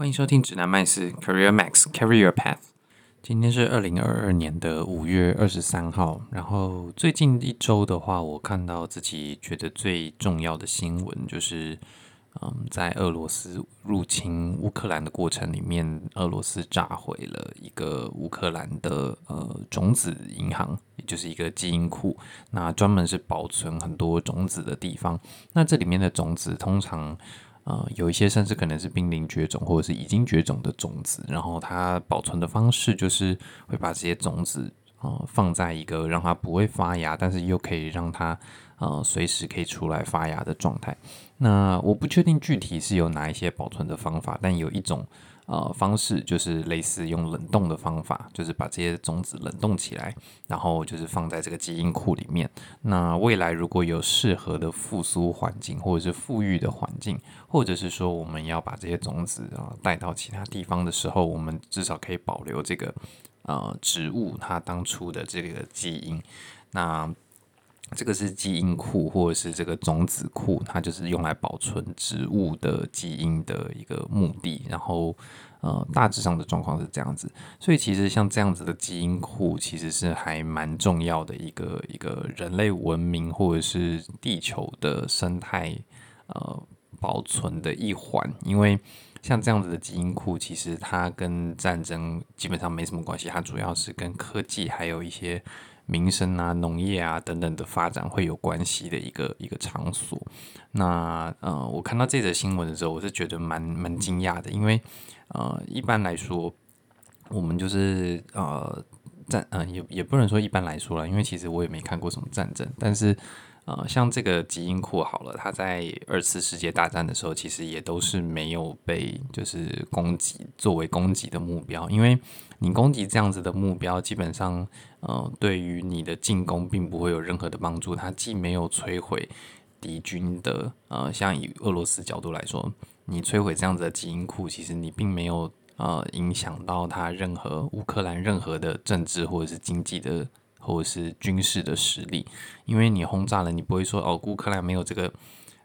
欢迎收听指南麦斯 Career Max Carry Your Path。今天是二零二二年的五月二十三号。然后最近一周的话，我看到自己觉得最重要的新闻就是，嗯，在俄罗斯入侵乌克兰的过程里面，俄罗斯炸毁了一个乌克兰的呃种子银行，也就是一个基因库，那专门是保存很多种子的地方。那这里面的种子通常。呃，有一些甚至可能是濒临绝种或者是已经绝种的种子，然后它保存的方式就是会把这些种子呃放在一个让它不会发芽，但是又可以让它呃随时可以出来发芽的状态。那我不确定具体是有哪一些保存的方法，但有一种。呃，方式就是类似用冷冻的方法，就是把这些种子冷冻起来，然后就是放在这个基因库里面。那未来如果有适合的复苏环境，或者是复育的环境，或者是说我们要把这些种子啊带到其他地方的时候，我们至少可以保留这个呃植物它当初的这个基因。那这个是基因库，或者是这个种子库，它就是用来保存植物的基因的一个目的。然后，呃，大致上的状况是这样子。所以，其实像这样子的基因库，其实是还蛮重要的一个一个人类文明或者是地球的生态呃保存的一环。因为像这样子的基因库，其实它跟战争基本上没什么关系，它主要是跟科技还有一些。民生啊、农业啊等等的发展会有关系的一个一个场所。那呃，我看到这则新闻的时候，我是觉得蛮蛮惊讶的，因为呃，一般来说，我们就是呃战，嗯、呃，也也不能说一般来说了，因为其实我也没看过什么战争，但是。呃，像这个基因库好了，它在二次世界大战的时候，其实也都是没有被就是攻击作为攻击的目标，因为你攻击这样子的目标，基本上呃，对于你的进攻并不会有任何的帮助。它既没有摧毁敌军的，呃，像以俄罗斯角度来说，你摧毁这样子的基因库，其实你并没有呃影响到它任何乌克兰任何的政治或者是经济的。或者是军事的实力，因为你轰炸了，你不会说哦，乌克兰没有这个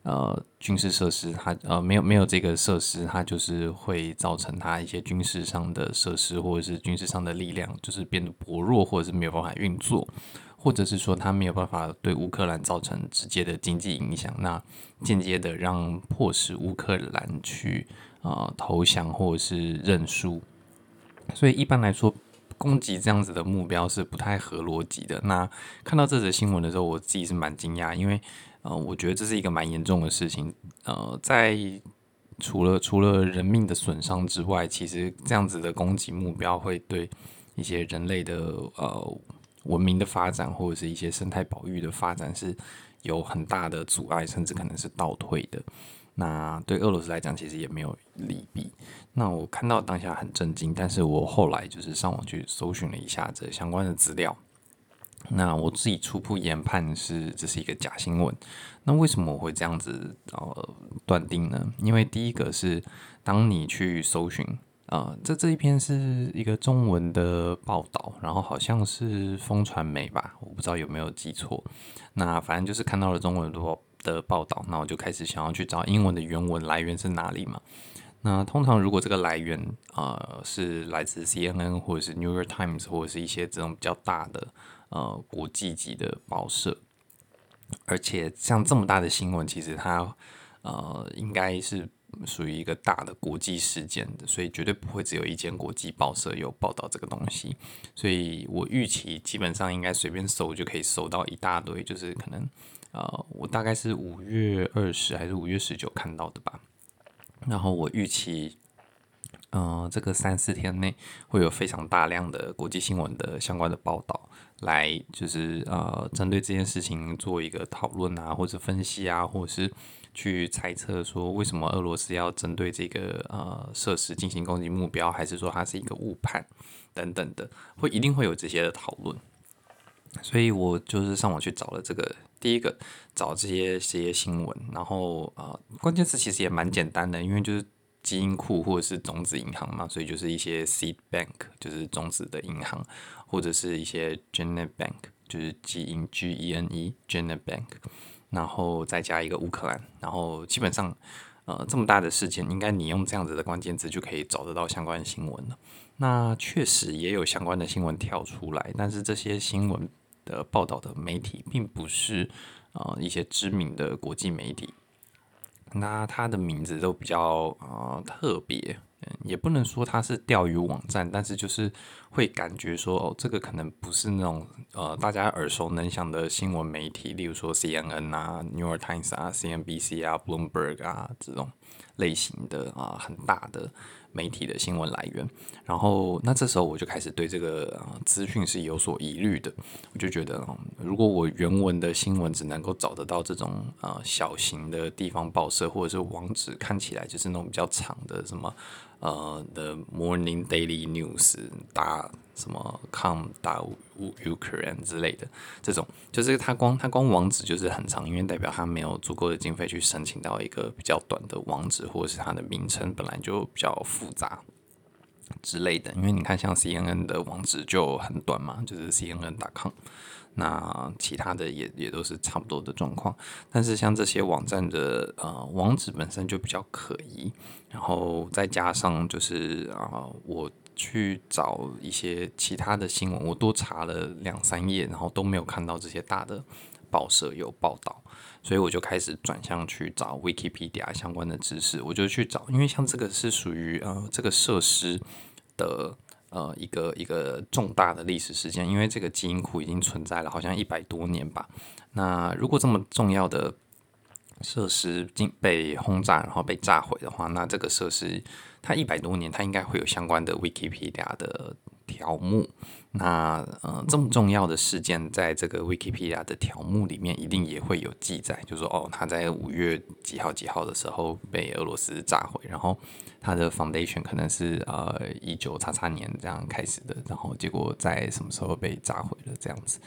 呃军事设施，它呃没有没有这个设施，它就是会造成它一些军事上的设施或者是军事上的力量就是变得薄弱，或者是没有办法运作，或者是说它没有办法对乌克兰造成直接的经济影响，那间接的让迫使乌克兰去啊、呃、投降或者是认输，所以一般来说。攻击这样子的目标是不太合逻辑的。那看到这则新闻的时候，我自己是蛮惊讶，因为呃，我觉得这是一个蛮严重的事情。呃，在除了除了人命的损伤之外，其实这样子的攻击目标会对一些人类的呃文明的发展，或者是一些生态保育的发展是有很大的阻碍，甚至可能是倒退的。那对俄罗斯来讲，其实也没有利弊。那我看到当下很震惊，但是我后来就是上网去搜寻了一下这相关的资料。那我自己初步研判是这是一个假新闻。那为什么我会这样子呃断定呢？因为第一个是当你去搜寻啊、这这一篇是一个中文的报道，然后好像是风传媒吧，我不知道有没有记错。那反正就是看到了中文的。的报道，那我就开始想要去找英文的原文来源是哪里嘛？那通常如果这个来源呃是来自 CNN 或者是 New York Times 或者是一些这种比较大的呃国际级的报社，而且像这么大的新闻，其实它呃应该是属于一个大的国际事件的，所以绝对不会只有一间国际报社有报道这个东西。所以我预期基本上应该随便搜就可以搜到一大堆，就是可能。呃，我大概是五月二十还是五月十九看到的吧。然后我预期，呃，这个三四天内会有非常大量的国际新闻的相关的报道，来就是呃，针对这件事情做一个讨论啊，或者分析啊，或者是去猜测说为什么俄罗斯要针对这个呃设施进行攻击目标，还是说它是一个误判等等的，会一定会有这些的讨论。所以我就是上网去找了这个第一个找这些这些新闻，然后呃关键词其实也蛮简单的，因为就是基因库或者是种子银行嘛，所以就是一些 seed bank 就是种子的银行，或者是一些 gene bank 就是基因 G E N E gene bank，然后再加一个乌克兰，然后基本上呃这么大的事件，应该你用这样子的关键词就可以找得到相关新闻了。那确实也有相关的新闻跳出来，但是这些新闻的报道的媒体并不是呃一些知名的国际媒体，那它的名字都比较呃特别。也不能说它是钓鱼网站，但是就是会感觉说，哦，这个可能不是那种呃大家耳熟能详的新闻媒体，例如说 CNN 啊、New York Times 啊、CNBC 啊、Bloomberg 啊这种类型的啊很大的。媒体的新闻来源，然后那这时候我就开始对这个呃资讯是有所疑虑的，我就觉得，如果我原文的新闻只能够找得到这种呃小型的地方报社，或者是网址看起来就是那种比较长的什么呃 The Morning Daily News 打。什么 com 打 Ukraine 之类的，这种就是它光它光网址就是很长，因为代表它没有足够的经费去申请到一个比较短的网址，或者是它的名称本来就比较复杂之类的。因为你看，像 CNN 的网址就很短嘛，就是 CNN.com，那其他的也也都是差不多的状况。但是像这些网站的呃网址本身就比较可疑，然后再加上就是啊、我。去找一些其他的新闻，我多查了两三页，然后都没有看到这些大的报社有报道，所以我就开始转向去找 Wikipedia 相关的知识。我就去找，因为像这个是属于呃这个设施的呃一个一个重大的历史事件，因为这个基因库已经存在了好像一百多年吧。那如果这么重要的设施经被轰炸，然后被炸毁的话，那这个设施。它一百多年，它应该会有相关的 Wikipedia 的条目。那呃，这么重要的事件，在这个 Wikipedia 的条目里面，一定也会有记载，就是说哦，他在五月几号几号的时候被俄罗斯炸毁，然后他的 foundation 可能是呃一九叉叉年这样开始的，然后结果在什么时候被炸毁了这样子。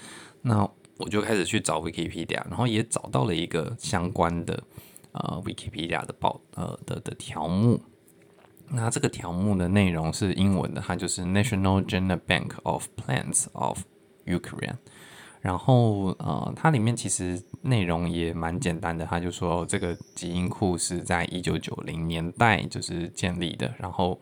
那我就开始去找 Wikipedia，然后也找到了一个相关的呃 Wikipedia 的报呃的的条目。那这个条目的内容是英文的，它就是 National Gene Bank of Plants of Ukraine。然后呃，它里面其实内容也蛮简单的，它就说这个基因库是在一九九零年代就是建立的，然后。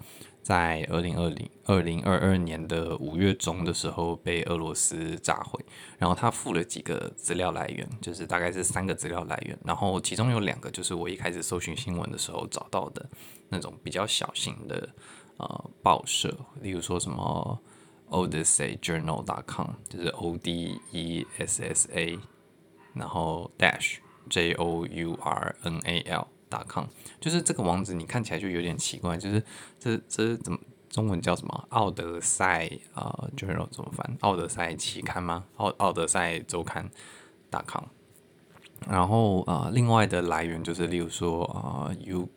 在二零二零二零二二年的五月中的时候被俄罗斯炸毁，然后他附了几个资料来源，就是大概是三个资料来源，然后其中有两个就是我一开始搜寻新闻的时候找到的那种比较小型的呃报社，例如说什么 odysseyjournal.com，就是 O D E S S A，然后 dash J O U R N A L。.com 就是这个网址，你看起来就有点奇怪，就是这这怎么中文叫什么？奥德赛啊，journal 怎么翻？奥德赛期刊吗？奥奥德赛周刊 .com。然后啊、呃，另外的来源就是例如说啊、，U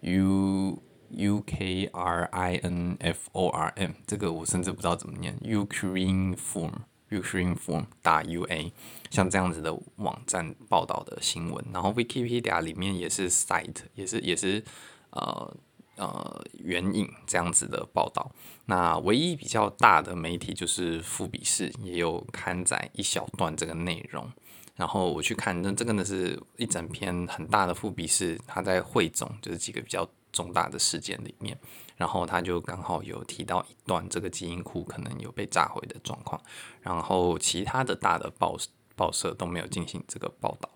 U U K R I N F O R M，这个我甚至不知道怎么念，Ukraine Form Ustreamform 打 UA，像这样子的网站报道的新闻，然后 Wikipedia 里面也是 site，也是也是呃呃援引这样子的报道。那唯一比较大的媒体就是富比士，也有刊载一小段这个内容。然后我去看，那这个呢是一整篇很大的富比士，它在汇总就是几个比较重大的事件里面。然后他就刚好有提到一段这个基因库可能有被炸毁的状况，然后其他的大的报报社都没有进行这个报道，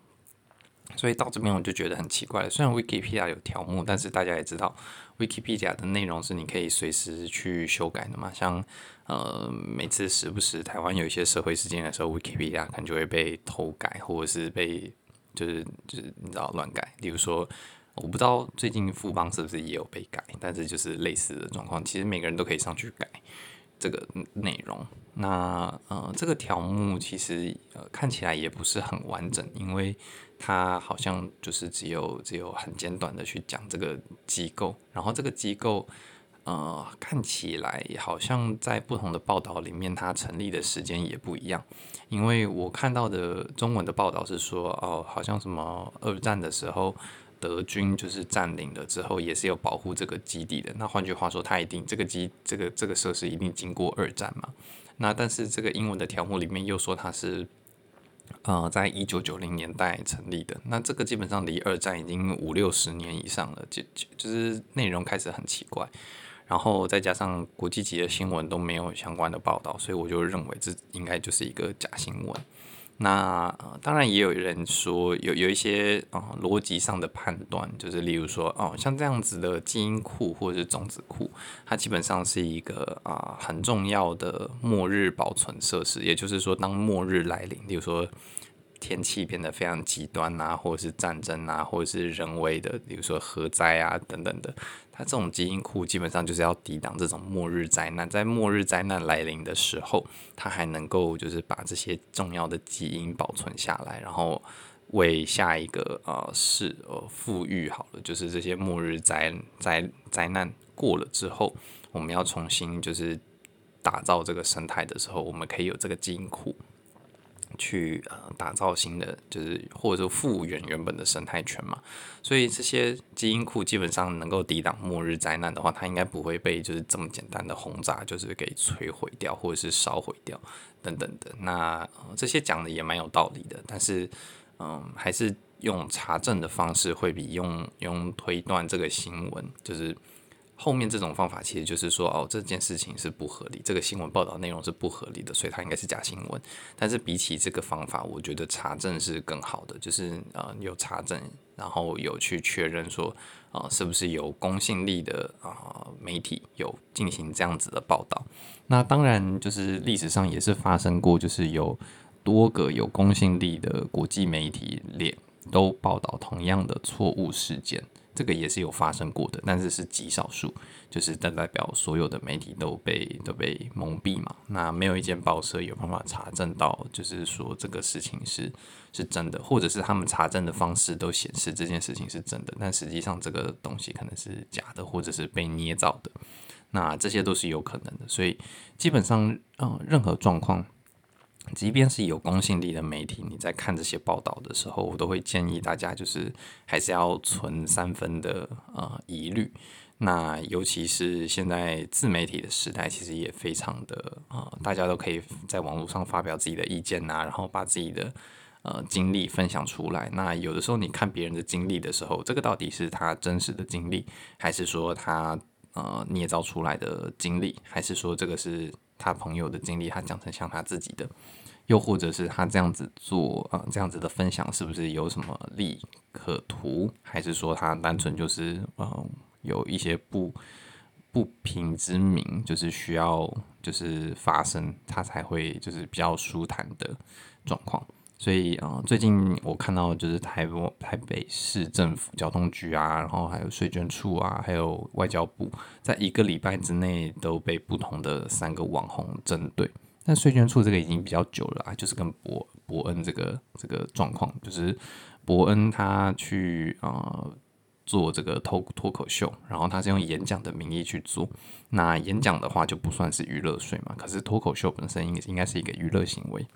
所以到这边我就觉得很奇怪了。虽然 Wikipedia 有条目，但是大家也知道 Wikipedia 的内容是你可以随时去修改的嘛。像呃每次时不时台湾有一些社会事件的时候，Wikipedia 可能就会被偷改，或者是被就是就是你知道乱改，例如说。我不知道最近富邦是不是也有被改，但是就是类似的状况。其实每个人都可以上去改这个内容。那呃，这个条目其实呃看起来也不是很完整，因为它好像就是只有只有很简短的去讲这个机构，然后这个机构呃看起来好像在不同的报道里面，它成立的时间也不一样。因为我看到的中文的报道是说，哦，好像什么二战的时候。德军就是占领了之后，也是有保护这个基地的。那换句话说，它一定这个基这个这个设施一定经过二战嘛？那但是这个英文的条目里面又说它是呃，在一九九零年代成立的。那这个基本上离二战已经五六十年以上了，就就就是内容开始很奇怪，然后再加上国际级的新闻都没有相关的报道，所以我就认为这应该就是一个假新闻。那呃，当然也有人说有有一些啊、逻辑上的判断，就是例如说哦，像这样子的基因库或者是种子库，它基本上是一个啊、很重要的末日保存设施。也就是说，当末日来临，例如说天气变得非常极端啊，或者是战争啊，或者是人为的，比如说核灾啊等等的。那这种基因库基本上就是要抵挡这种末日灾难，在末日灾难来临的时候，它还能够就是把这些重要的基因保存下来，然后为下一个呃是呃复育好了，就是这些末日灾灾灾难过了之后，我们要重新就是打造这个生态的时候，我们可以有这个基因库。去呃打造新的，就是或者说复原原本的生态圈嘛，所以这些基因库基本上能够抵挡末日灾难的话，它应该不会被就是这么简单的轰炸，就是给摧毁掉或者是烧毁掉等等的。那、这些讲的也蛮有道理的，但是嗯、还是用查证的方式会比用用推断这个新闻就是。后面这种方法其实就是说，哦，这件事情是不合理，这个新闻报道内容是不合理的，所以它应该是假新闻。但是比起这个方法，我觉得查证是更好的，就是呃有查证，然后有去确认说，啊、是不是有公信力的啊、媒体有进行这样子的报道。那当然，就是历史上也是发生过，就是有多个有公信力的国际媒体连都报道同样的错误事件。这个也是有发生过的，但是是极少数，就是代表所有的媒体都被都被蒙蔽嘛。那没有一间报社有办法查证到，就是说这个事情是是真的，或者是他们查证的方式都显示这件事情是真的，但实际上这个东西可能是假的，或者是被捏造的。那这些都是有可能的，所以基本上，嗯，任何状况。即便是有公信力的媒体，你在看这些报道的时候，我都会建议大家就是还是要存三分的呃疑虑。那尤其是现在自媒体的时代，其实也非常的呃，大家都可以在网络上发表自己的意见呐、啊，然后把自己的呃经历分享出来。那有的时候你看别人的经历的时候，这个到底是他真实的经历，还是说他呃捏造出来的经历，还是说这个是他朋友的经历，他讲成像他自己的？又或者是他这样子做啊、这样子的分享是不是有什么利可图？还是说他单纯就是嗯、有一些不不平之名，就是需要就是发生，他才会就是比较舒坦的状况。所以啊、最近我看到就是台北台北市政府交通局啊，然后还有税捐处啊，还有外交部，在一个礼拜之内都被不同的三个网红针对。但税捐处这个已经比较久了啊，就是跟伯伯恩这个这个状况，就是伯恩他去呃做这个脱脱口秀，然后他是用演讲的名义去做，那演讲的话就不算是娱乐税嘛，可是脱口秀本身应应该是一个娱乐行为，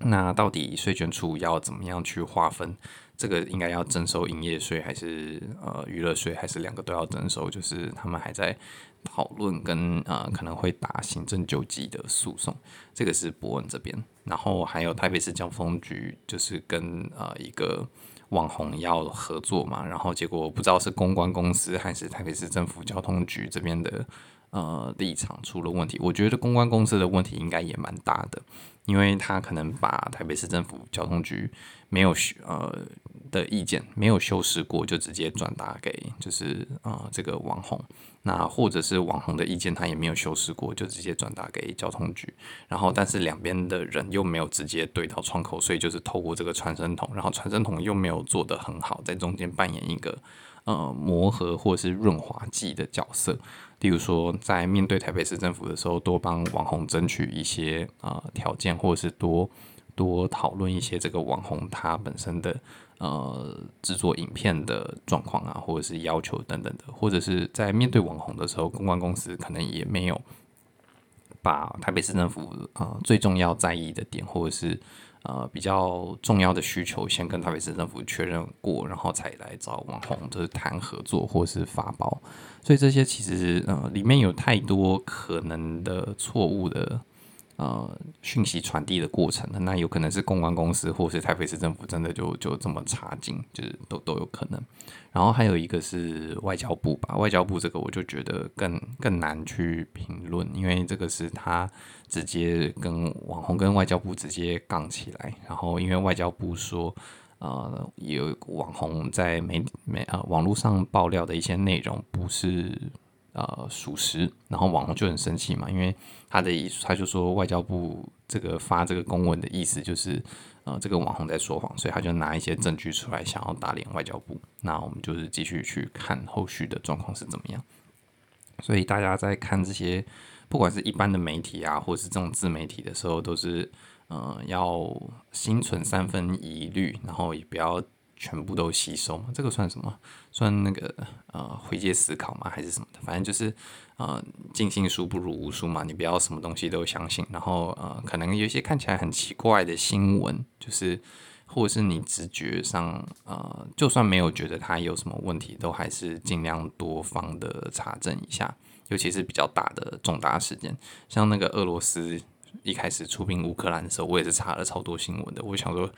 那到底税捐处要怎么样去划分？这个应该要征收营业税还是呃娱乐税，还是两个都要征收？就是他们还在讨论跟呃可能会打行政救济的诉讼，这个是博文这边。然后还有台北市交通局，就是跟呃一个网红要合作嘛，然后结果不知道是公关公司还是台北市政府交通局这边的呃立场出了问题。我觉得公关公司的问题应该也蛮大的，因为他可能把台北市政府交通局没有呃。的意见没有修饰过，就直接转达给就是啊、呃、这个网红，那或者是网红的意见他也没有修饰过，就直接转达给交通局，然后但是两边的人又没有直接对到窗口，所以就是透过这个传声筒，然后传声筒又没有做得很好，在中间扮演一个呃磨合或者是润滑剂的角色，例如说在面对台北市政府的时候，多帮网红争取一些啊、呃、条件，或者是多多讨论一些这个网红他本身的。呃，制作影片的状况啊，或者是要求等等的，或者是在面对网红的时候，公关公司可能也没有把台北市政府啊、呃、最重要在意的点，或者是呃比较重要的需求，先跟台北市政府确认过，然后才来找网红就是谈合作或是发包。所以这些其实呃里面有太多可能的错误的呃讯息传递的过程，那有可能是公关公司或是台北市政府真的就就这么差劲，就是都都有可能。然后还有一个是外交部吧，外交部这个我就觉得更更难去评论，因为这个是他直接跟网红跟外交部直接杠起来，然后因为外交部说。呃，有网红在媒媒呃网络上爆料的一些内容不是呃属实，然后网红就很生气嘛，因为他的意思，他就说外交部这个发这个公文的意思就是呃这个网红在说谎，所以他就拿一些证据出来想要打脸外交部。那我们就是继续去看后续的状况是怎么样。所以大家在看这些，不管是一般的媒体啊，或者是这种自媒体的时候，都是。呃，要心存三分疑虑，然后也不要全部都吸收嘛。这个算什么？算那个呃回阶思考吗？还是什么的？反正就是呃尽信书不如无书嘛。你不要什么东西都相信。然后呃，可能有一些看起来很奇怪的新闻，就是或者是你直觉上呃，就算没有觉得它有什么问题，都还是尽量多方的查证一下。尤其是比较大的重大事件，像那个俄罗斯。一开始出兵乌克兰的时候，我也是查了超多新闻的。我想说，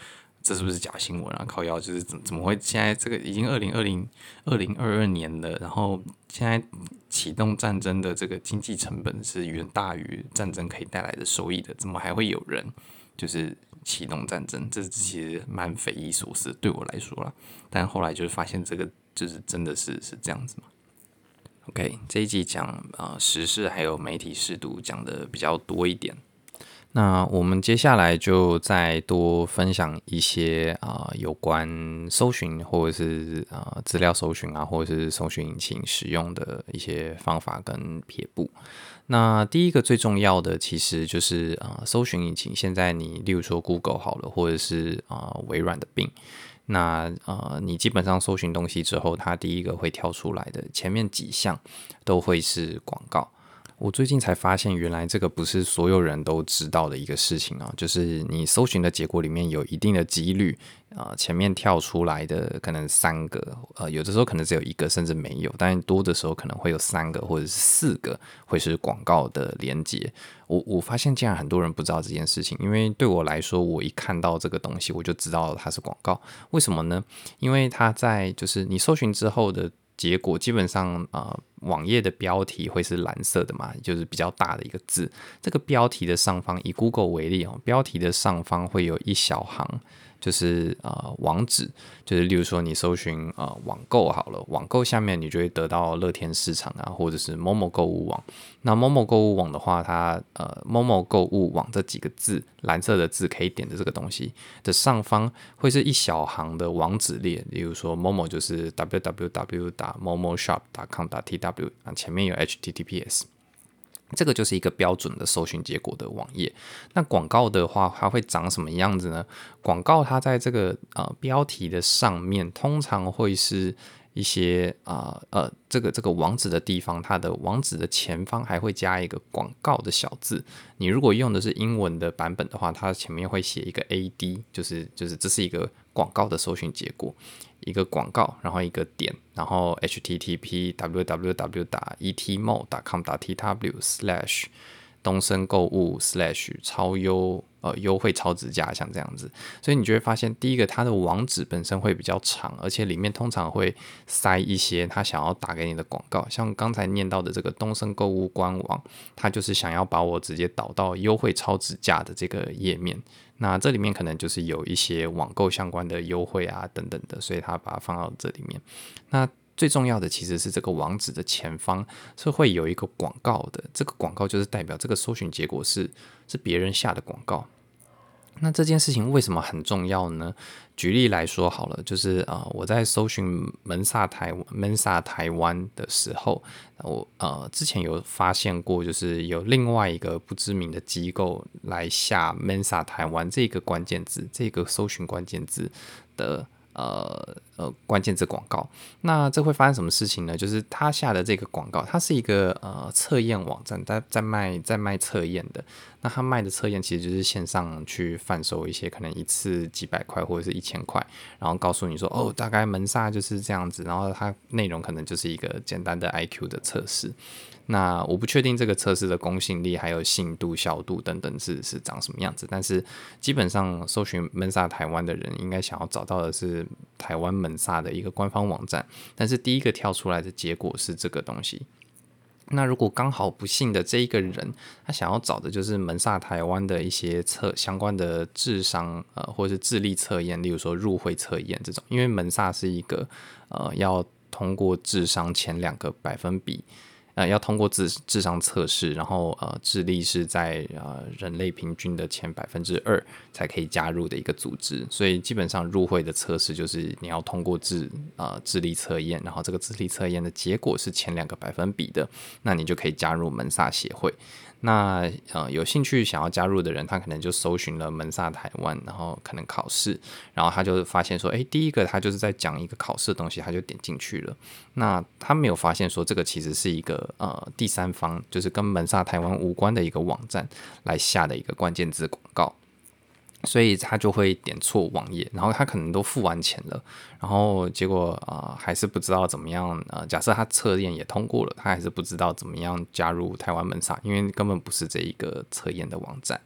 这是不是假新闻啊？靠腰就是怎怎么会？现在这个已经二零二零二零二二年了，然后现在启动战争的这个经济成本是远大于战争可以带来的收益的，怎么还会有人就是启动战争？这其实蛮匪夷所思，对我来说啦。但后来就是发现这个就是真的是是这样子嘛。OK，这一集讲啊、呃、时事还有媒体识读讲的比较多一点。那我们接下来就再多分享一些啊、有关搜寻或者是啊、资料搜寻啊，或者是搜寻引擎使用的一些方法跟撇步。那第一个最重要的其实就是啊、搜寻引擎，现在你例如说 Google 好了，或者是啊、微软的 Bing，那呃你基本上搜寻东西之后，它第一个会跳出来的前面几项都会是广告。我最近才发现，原来这个不是所有人都知道的一个事情啊，就是你搜寻的结果里面有一定的几率啊、前面跳出来的可能三个，呃，有的时候可能只有一个，甚至没有，但多的时候可能会有三个或者是四个会是广告的连接。我我发现竟然很多人不知道这件事情，因为对我来说，我一看到这个东西，我就知道它是广告。为什么呢？因为它在就是你搜寻之后的。结果基本上，呃，网页的标题会是蓝色的嘛，就是比较大的一个字。这个标题的上方，以 Google 为例哦，标题的上方会有一小行。就是呃网址，就是例如说你搜寻呃网购好了，网购下面你就会得到乐天市场啊，或者是某某购物网。那某某购物网的话，它呃某某购物网这几个字，蓝色的字可以点的这个东西的上方会是一小行的网址列，例如说某某就是 www 打某某 shop 打 com 打 tw 啊，前面有 https。这个就是一个标准的搜寻结果的网页。那广告的话，它会长什么样子呢？广告它在这个呃标题的上面，通常会是一些啊呃，这个这个网址的地方，它的网址的前方还会加一个广告的小字。你如果用的是英文的版本的话，它前面会写一个 AD，就是就是这是一个广告的搜寻结果。一个广告，然后一个点，然后 http www 打 etmall 打 com 打 tw slash 东森购物 slash 超优呃优惠超值价，像这样子，所以你就会发现，第一个它的网址本身会比较长，而且里面通常会塞一些他想要打给你的广告，像刚才念到的这个东森购物官网，它就是想要把我直接导到优惠超值价的这个页面。那这里面可能就是有一些网购相关的优惠啊等等的，所以他把它放到这里面。那最重要的其实是这个网址的前方是会有一个广告的，这个广告就是代表这个搜寻结果是是别人下的广告。那这件事情为什么很重要呢？举例来说好了，就是啊、呃，我在搜寻门萨台门萨台湾的时候，我呃之前有发现过，就是有另外一个不知名的机构来下门萨台湾这个关键字，这个搜寻关键字的。呃呃，关键字广告，那这会发生什么事情呢？就是他下的这个广告，它是一个呃测验网站，在在卖在卖测验的。那他卖的测验其实就是线上去贩售一些，可能一次几百块或者是一千块，然后告诉你说，哦，大概门萨就是这样子，然后它内容可能就是一个简单的 IQ 的测试。那我不确定这个测试的公信力、还有信度、效度等等是是长什么样子，但是基本上搜寻门萨台湾的人应该想要找到的是台湾门萨的一个官方网站，但是第一个跳出来的结果是这个东西。那如果刚好不幸的这一个人，他想要找的就是门萨台湾的一些测相关的智商呃或者是智力测验，例如说入会测验这种，因为门萨是一个呃要通过智商前两个百分比。呃，要通过智智商测试，然后呃，智力是在呃人类平均的前百分之二才可以加入的一个组织，所以基本上入会的测试就是你要通过智呃智力测验，然后这个智力测验的结果是前两个百分比的，那你就可以加入门萨协会。那呃有兴趣想要加入的人，他可能就搜寻了门萨台湾，然后可能考试，然后他就发现说，诶，第一个他就是在讲一个考试的东西，他就点进去了。那他没有发现说这个其实是一个呃第三方，就是跟门萨台湾无关的一个网站来下的一个关键字广告。所以他就会点错网页，然后他可能都付完钱了，然后结果啊、还是不知道怎么样呃，假设他测验也通过了，他还是不知道怎么样加入台湾门萨，因为根本不是这一个测验的网站，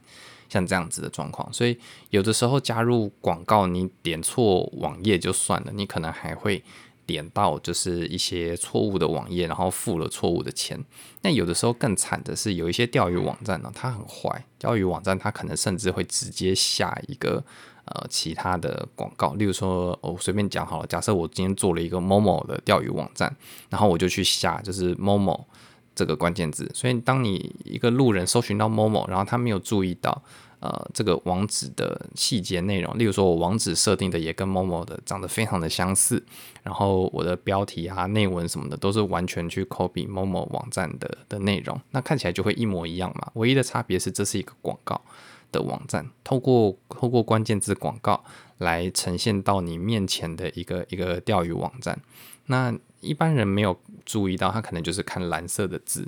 像这样子的状况。所以有的时候加入广告，你点错网页就算了，你可能还会。点到就是一些错误的网页，然后付了错误的钱。那有的时候更惨的是，有一些钓鱼网站呢，它很坏。钓鱼网站它可能甚至会直接下一个呃其他的广告，例如说，我随便讲好了，假设我今天做了一个 Momo 的钓鱼网站，然后我就去下就是 Momo 这个关键字。所以当你一个路人搜寻到 Momo，然后他没有注意到。呃，这个网址的细节内容，例如说，我网址设定的也跟 Momo 的长得非常的相似，然后我的标题啊、内文什么的都是完全去 copy Momo 网站的的内容，那看起来就会一模一样嘛。唯一的差别是，这是一个广告的网站，透过透过关键字广告来呈现到你面前的一个一个钓鱼网站。那一般人没有注意到，他可能就是看蓝色的字。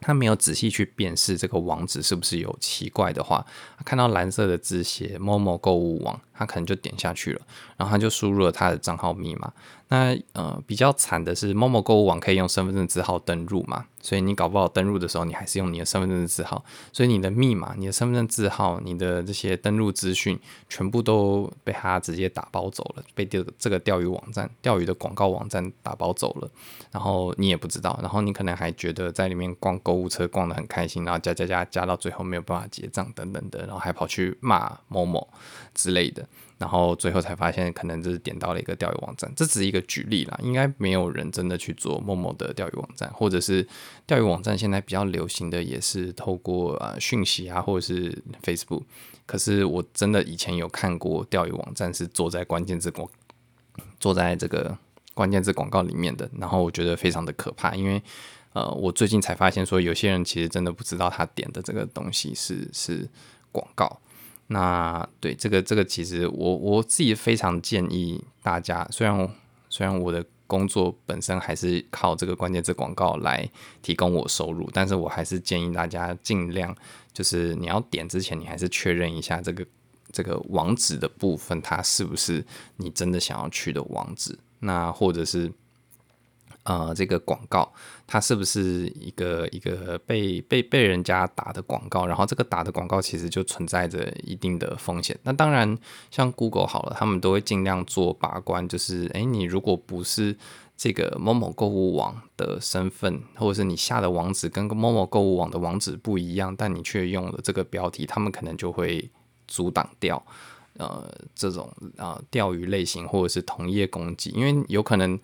他没有仔细去辨识这个网址是不是有奇怪的话，看到蓝色的字写“某某购物网”，他可能就点下去了，然后他就输入了他的账号密码。那呃比较惨的是，某某购物网可以用身份证字号登入嘛，所以你搞不好登录的时候，你还是用你的身份证字号，所以你的密码、你的身份证字号、你的这些登录资讯，全部都被他直接打包走了，被这这个钓鱼网站、钓鱼的广告网站打包走了，然后你也不知道，然后你可能还觉得在里面逛购物车逛得很开心，然后加加加加到最后没有办法结账等等的，然后还跑去骂某某之类的。然后最后才发现，可能就是点到了一个钓鱼网站。这只是一个举例啦，应该没有人真的去做某某的钓鱼网站，或者是钓鱼网站现在比较流行的也是透过呃讯息啊，或者是 Facebook。可是我真的以前有看过钓鱼网站是做在关键字广，做在这个关键字广告里面的，然后我觉得非常的可怕，因为呃我最近才发现说，有些人其实真的不知道他点的这个东西是是广告。那对这个这个，其实我我自己非常建议大家，虽然虽然我的工作本身还是靠这个关键字广告来提供我收入，但是我还是建议大家尽量，就是你要点之前，你还是确认一下这个这个网址的部分，它是不是你真的想要去的网址，那或者是。呃，这个广告它是不是一个一个被被被人家打的广告？然后这个打的广告其实就存在着一定的风险。那当然，像 Google 好了，他们都会尽量做把关，就是诶，你如果不是这个某某购物网的身份，或者是你下的网址跟某某购物网的网址不一样，但你却用了这个标题，他们可能就会阻挡掉呃这种啊、钓鱼类型或者是同业攻击，因为有可能。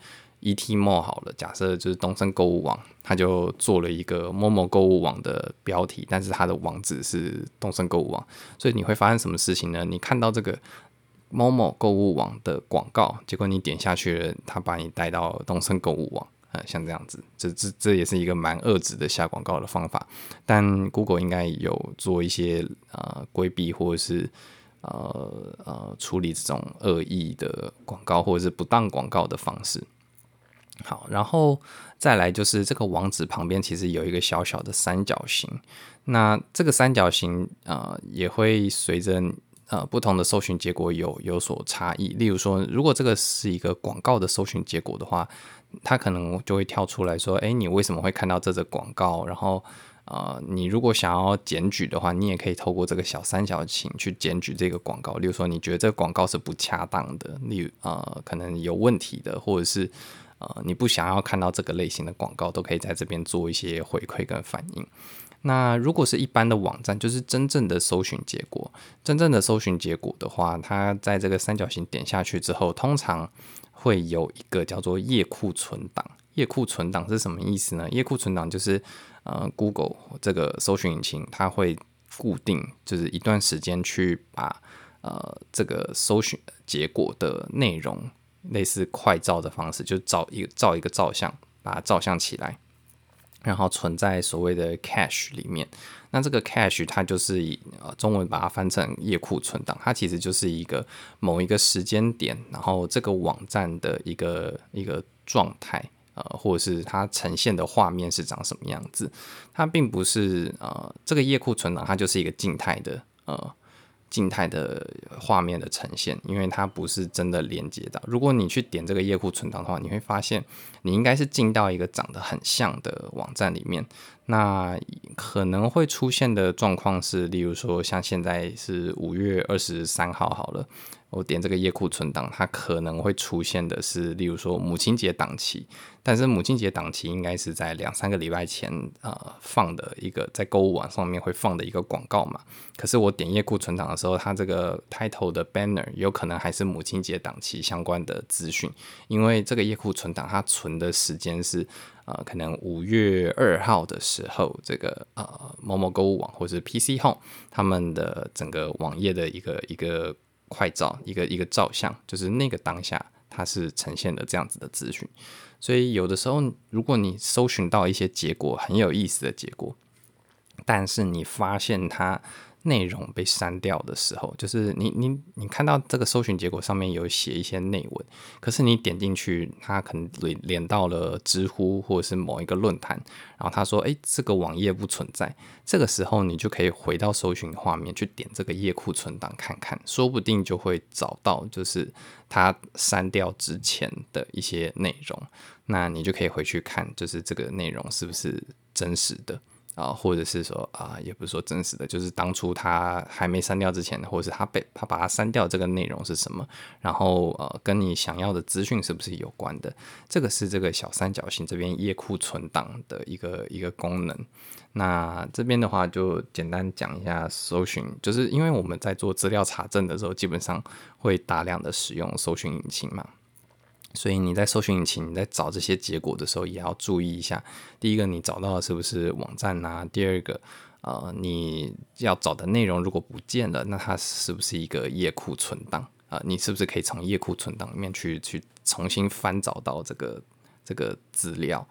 ETMO 好了，假设就是东森购物网，他就做了一个某某购物网的标题，但是它的网址是东森购物网，所以你会发生什么事情呢？你看到这个某某购物网的广告，结果你点下去了，他把你带到东森购物网，呃，像这样子，这这这也是一个蛮恶质的下广告的方法，但 Google 应该有做一些呃规避或者是呃呃处理这种恶意的广告或者是不当广告的方式。好，然后再来就是这个网址旁边其实有一个小小的三角形，那这个三角形呃也会随着呃不同的搜寻结果有有所差异。例如说，如果这个是一个广告的搜寻结果的话，它可能就会跳出来说：“诶，你为什么会看到这则广告？”然后，呃，你如果想要检举的话，你也可以透过这个小三角形去检举这个广告。例如说，你觉得这个广告是不恰当的，例如呃，可能有问题的，或者是呃，你不想要看到这个类型的广告，都可以在这边做一些回馈跟反应。那如果是一般的网站，就是真正的搜寻结果，真正的搜寻结果的话，它在这个三角形点下去之后，通常会有一个叫做页库存档。页库存档是什么意思呢？页库存档就是呃，Google 这个搜寻引擎，它会固定就是一段时间去把呃这个搜寻结果的内容，类似快照的方式，就照一个照一个照相，把它照相起来。然后存在所谓的 cache 里面，那这个 cache 它就是以呃中文把它翻成页库存档，它其实就是一个某一个时间点，然后这个网站的一个一个状态，呃，或者是它呈现的画面是长什么样子，它并不是呃这个页库存档，它就是一个静态的呃。静态的画面的呈现，因为它不是真的连接到。如果你去点这个夜库存档的话，你会发现你应该是进到一个长得很像的网站里面。那可能会出现的状况是，例如说像现在是五月二十三号好了。我点这个页库存档，它可能会出现的是，例如说母亲节档期，但是母亲节档期应该是在两三个礼拜前呃放的一个在购物网上面会放的一个广告嘛。可是我点页库存档的时候，它这个 title 的 banner 有可能还是母亲节档期相关的资讯，因为这个页库存档它存的时间是呃可能五月二号的时候，这个呃某某购物网或者是 PC Home 他们的整个网页的一个一个。快照一个一个照相，就是那个当下它是呈现的这样子的资讯，所以有的时候如果你搜寻到一些结果很有意思的结果，但是你发现它。内容被删掉的时候，就是你你你看到这个搜寻结果上面有写一些内文，可是你点进去，它可能连连到了知乎或者是某一个论坛，然后他说：“诶，这个网页不存在。”这个时候你就可以回到搜寻画面去点这个页库存档看看，说不定就会找到就是他删掉之前的一些内容，那你就可以回去看，就是这个内容是不是真实的。啊，或者是说啊，也不是说真实的，就是当初他还没删掉之前，或者是他被他把它删掉这个内容是什么，然后呃，跟你想要的资讯是不是有关的？这个是这个小三角形这边页库存档的一个一个功能。那这边的话就简单讲一下搜寻，就是因为我们在做资料查证的时候，基本上会大量的使用搜寻引擎嘛。所以你在搜寻引擎，你在找这些结果的时候，也要注意一下。第一个，你找到的是不是网站呐？第二个，呃，你要找的内容如果不见了，那它是不是一个页库存档啊？你是不是可以从页库存档里面去去重新翻找到这个这个资料？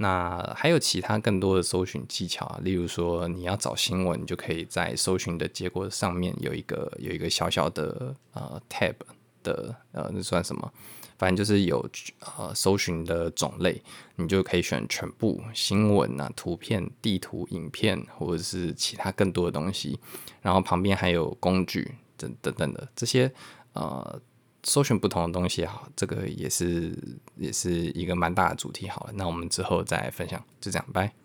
那还有其他更多的搜寻技巧啊，例如说你要找新闻，你就可以在搜寻的结果上面有一个有一个小小的呃 tab 的呃，那算什么？反正就是有呃搜寻的种类，你就可以选全部新闻啊、图片、地图、影片，或者是其他更多的东西。然后旁边还有工具等等等的这些呃搜寻不同的东西哈，这个也是也是一个蛮大的主题。好了，那我们之后再分享，就这样，拜。